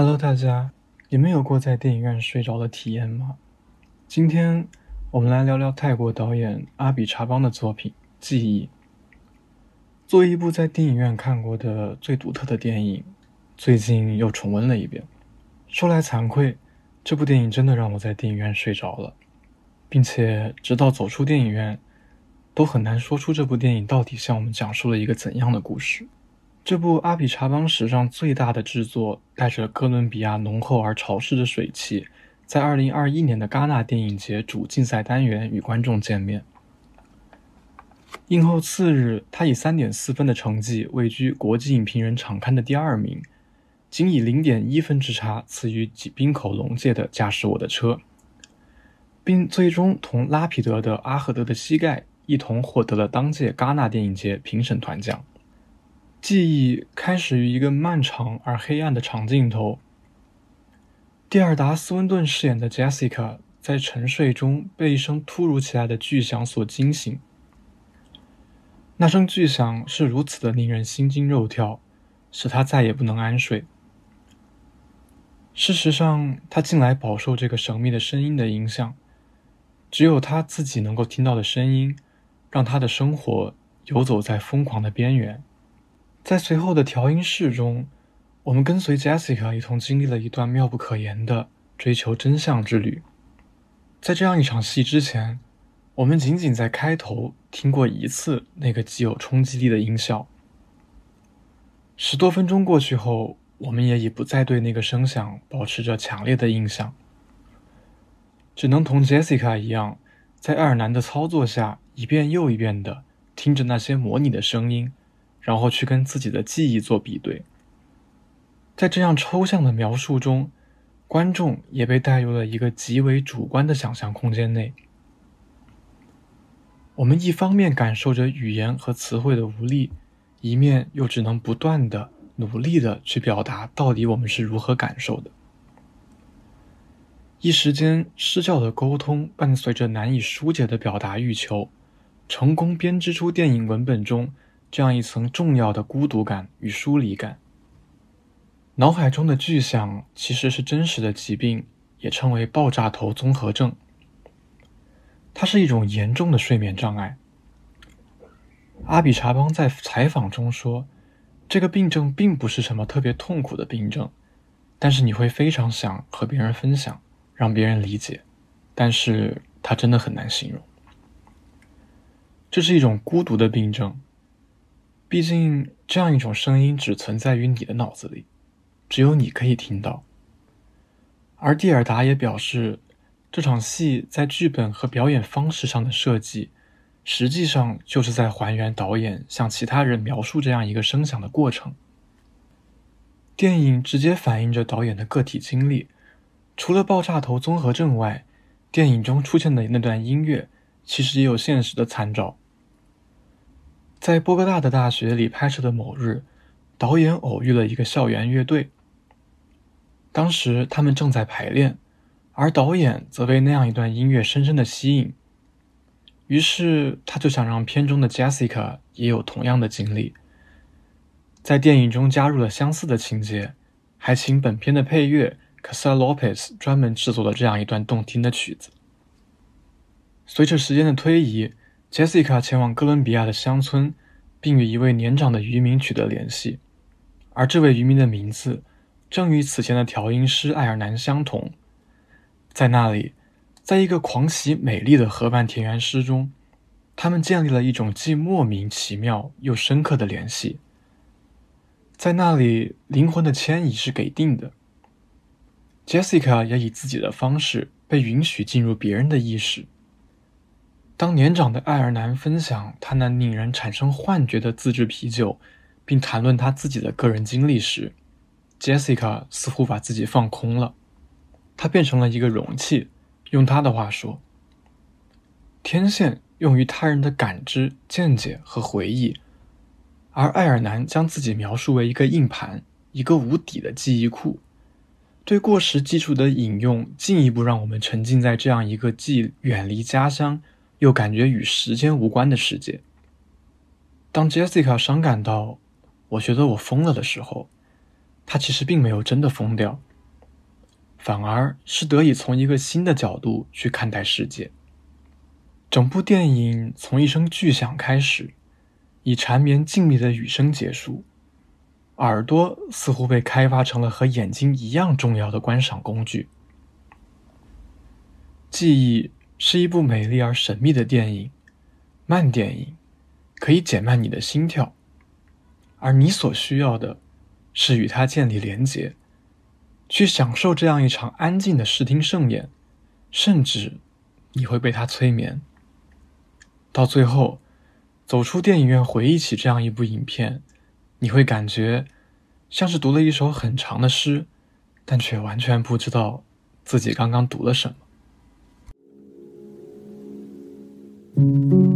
Hello，大家，你们有过在电影院睡着的体验吗？今天我们来聊聊泰国导演阿比查邦的作品《记忆》。作为一部在电影院看过的最独特的电影，最近又重温了一遍。说来惭愧，这部电影真的让我在电影院睡着了，并且直到走出电影院，都很难说出这部电影到底向我们讲述了一个怎样的故事。这部阿比查邦史上最大的制作，带着哥伦比亚浓厚而潮湿的水汽，在2021年的戛纳电影节主竞赛单元与观众见面。映后次日，他以3.4分的成绩位居国际影评人场刊的第二名，仅以0.1分之差次于滨口龙介的《驾驶我的车》，并最终同拉皮德的《阿赫德的膝盖》一同获得了当届戛纳电影节评审团奖。记忆开始于一个漫长而黑暗的长镜头。蒂尔达·斯温顿饰演的 Jessica 在沉睡中被一声突如其来的巨响所惊醒。那声巨响是如此的令人心惊肉跳，使她再也不能安睡。事实上，她近来饱受这个神秘的声音的影响，只有她自己能够听到的声音，让她的生活游走在疯狂的边缘。在随后的调音室中，我们跟随 Jessica 一同经历了一段妙不可言的追求真相之旅。在这样一场戏之前，我们仅仅在开头听过一次那个极有冲击力的音效。十多分钟过去后，我们也已不再对那个声响保持着强烈的印象，只能同 Jessica 一样，在爱尔兰的操作下一遍又一遍地听着那些模拟的声音。然后去跟自己的记忆做比对，在这样抽象的描述中，观众也被带入了一个极为主观的想象空间内。我们一方面感受着语言和词汇的无力，一面又只能不断的努力的去表达到底我们是如何感受的。一时间，失教的沟通伴随着难以疏解的表达欲求，成功编织出电影文本中。这样一层重要的孤独感与疏离感。脑海中的巨响其实是真实的疾病，也称为爆炸头综合症。它是一种严重的睡眠障碍。阿比查邦在采访中说：“这个病症并不是什么特别痛苦的病症，但是你会非常想和别人分享，让别人理解，但是它真的很难形容。这是一种孤独的病症。”毕竟，这样一种声音只存在于你的脑子里，只有你可以听到。而蒂尔达也表示，这场戏在剧本和表演方式上的设计，实际上就是在还原导演向其他人描述这样一个声响的过程。电影直接反映着导演的个体经历。除了爆炸头综合症外，电影中出现的那段音乐，其实也有现实的参照。在波哥大的大学里拍摄的某日，导演偶遇了一个校园乐队。当时他们正在排练，而导演则被那样一段音乐深深的吸引。于是他就想让片中的 Jessica 也有同样的经历，在电影中加入了相似的情节，还请本片的配乐 Casa Lopez 专门制作了这样一段动听的曲子。随着时间的推移。Jessica 前往哥伦比亚的乡村，并与一位年长的渔民取得联系，而这位渔民的名字正与此前的调音师爱尔兰相同。在那里，在一个狂喜美丽的河畔田园诗中，他们建立了一种既莫名其妙又深刻的联系。在那里，灵魂的迁移是给定的。Jessica 也以自己的方式被允许进入别人的意识。当年长的爱尔兰分享他那令人产生幻觉的自制啤酒，并谈论他自己的个人经历时，Jessica 似乎把自己放空了，他变成了一个容器。用他的话说，天线用于他人的感知、见解和回忆，而爱尔兰将自己描述为一个硬盘，一个无底的记忆库。对过时基础的引用，进一步让我们沉浸在这样一个既远离家乡。又感觉与时间无关的世界。当 Jessica 伤感到我觉得我疯了的时候，她其实并没有真的疯掉，反而是得以从一个新的角度去看待世界。整部电影从一声巨响开始，以缠绵静谧的雨声结束，耳朵似乎被开发成了和眼睛一样重要的观赏工具。记忆。是一部美丽而神秘的电影，慢电影可以减慢你的心跳，而你所需要的，是与它建立连结，去享受这样一场安静的视听盛宴，甚至你会被它催眠。到最后，走出电影院回忆起这样一部影片，你会感觉像是读了一首很长的诗，但却完全不知道自己刚刚读了什么。thank you.